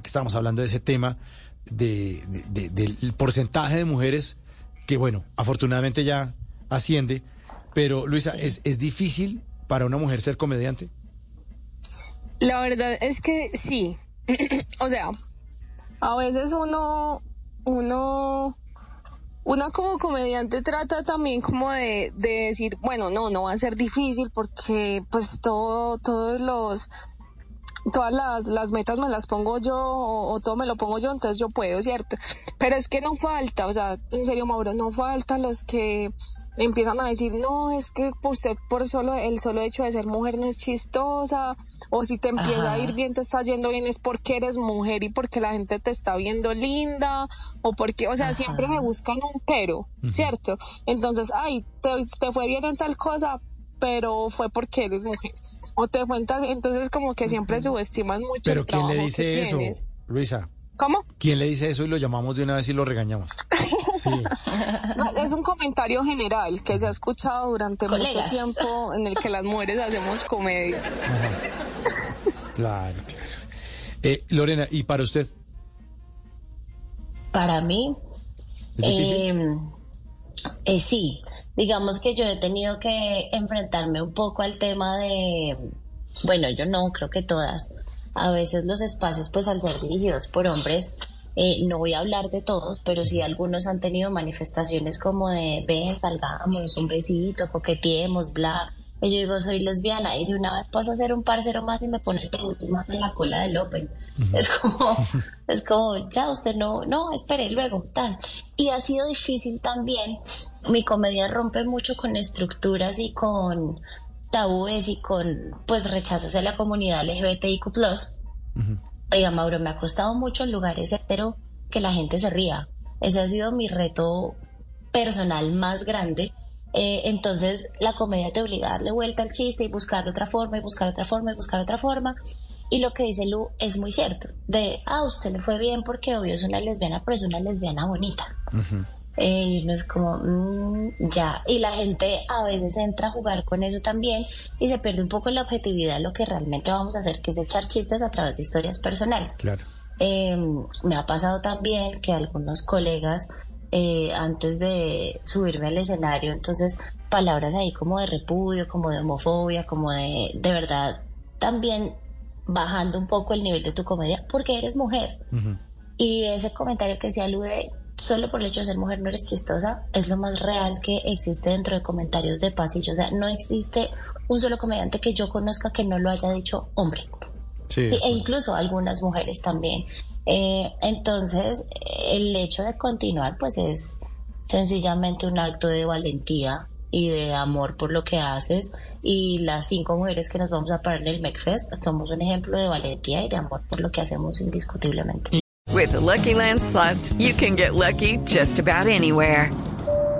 que estamos hablando de ese tema. de, de- del porcentaje de mujeres que, bueno, afortunadamente ya asciende. Pero, Luisa, ¿es, ¿es difícil para una mujer ser comediante? La verdad es que sí. o sea, a veces uno, uno, uno como comediante trata también como de, de decir, bueno, no, no va a ser difícil porque pues todo, todos los, todas las, las metas me las pongo yo o, o todo me lo pongo yo, entonces yo puedo, ¿cierto? Pero es que no falta, o sea, en serio, Mauro, no falta los que empiezan a decir, no, es que por ser, por solo, el solo hecho de ser mujer no es chistosa, o si te empieza a ir bien, te está yendo bien, es porque eres mujer y porque la gente te está viendo linda, o porque, o sea, siempre se buscan un pero, ¿cierto? Entonces, ay, te, te fue bien en tal cosa, pero fue porque eres mujer. O te fue en tal, entonces como que siempre subestimas mucho Pero el ¿quién le trabajo dice que eso, tienes. Luisa? ¿Cómo? ¿Quién le dice eso y lo llamamos de una vez y lo regañamos? Sí. No, es un comentario general que se ha escuchado durante mucho Colegas. tiempo en el que las mujeres hacemos comedia. Claro, claro. Eh, Lorena, ¿y para usted? Para mí, eh, eh, sí, digamos que yo he tenido que enfrentarme un poco al tema de, bueno, yo no, creo que todas. A veces los espacios, pues al ser dirigidos por hombres, eh, no voy a hablar de todos, pero sí algunos han tenido manifestaciones como de, ven, salgamos, un besito, coqueteemos, bla. Y yo digo, soy lesbiana y de una vez paso a ser un parcero más y me pone el último más en la cola del Open. Es como, es como, ya usted no, no, espere luego, tal. Y ha sido difícil también. Mi comedia rompe mucho con estructuras y con tabúes y con, pues, rechazos de la comunidad LGBTIQ+. Oiga, Mauro, me ha costado mucho en lugares hetero que la gente se ría. Ese ha sido mi reto personal más grande. Eh, entonces, la comedia te obliga a darle vuelta al chiste y buscar otra forma, y buscar otra forma, y buscar otra forma. Y lo que dice Lu es muy cierto. De, ah, usted le fue bien porque obvio es una lesbiana, pero es una lesbiana bonita. Eh, y uno es como, mm, ya. Y la gente a veces entra a jugar con eso también y se pierde un poco la objetividad de lo que realmente vamos a hacer, que es echar chistes a través de historias personales. Claro. Eh, me ha pasado también que algunos colegas, eh, antes de subirme al escenario, entonces palabras ahí como de repudio, como de homofobia, como de, de verdad, también bajando un poco el nivel de tu comedia, porque eres mujer. Y ese comentario que se alude, solo por el hecho de ser mujer no eres chistosa, es lo más real que existe dentro de comentarios de pasillo. O sea, no existe un solo comediante que yo conozca que no lo haya dicho hombre. Sí. Sí, e incluso algunas mujeres también. Eh, entonces, el hecho de continuar, pues es sencillamente un acto de valentía y de amor por lo que haces. Y las cinco mujeres que nos vamos a parar en el McFest somos un ejemplo de valentía y de amor por lo que hacemos indiscutiblemente. With the Lucky Land slots, you can get lucky just about anywhere.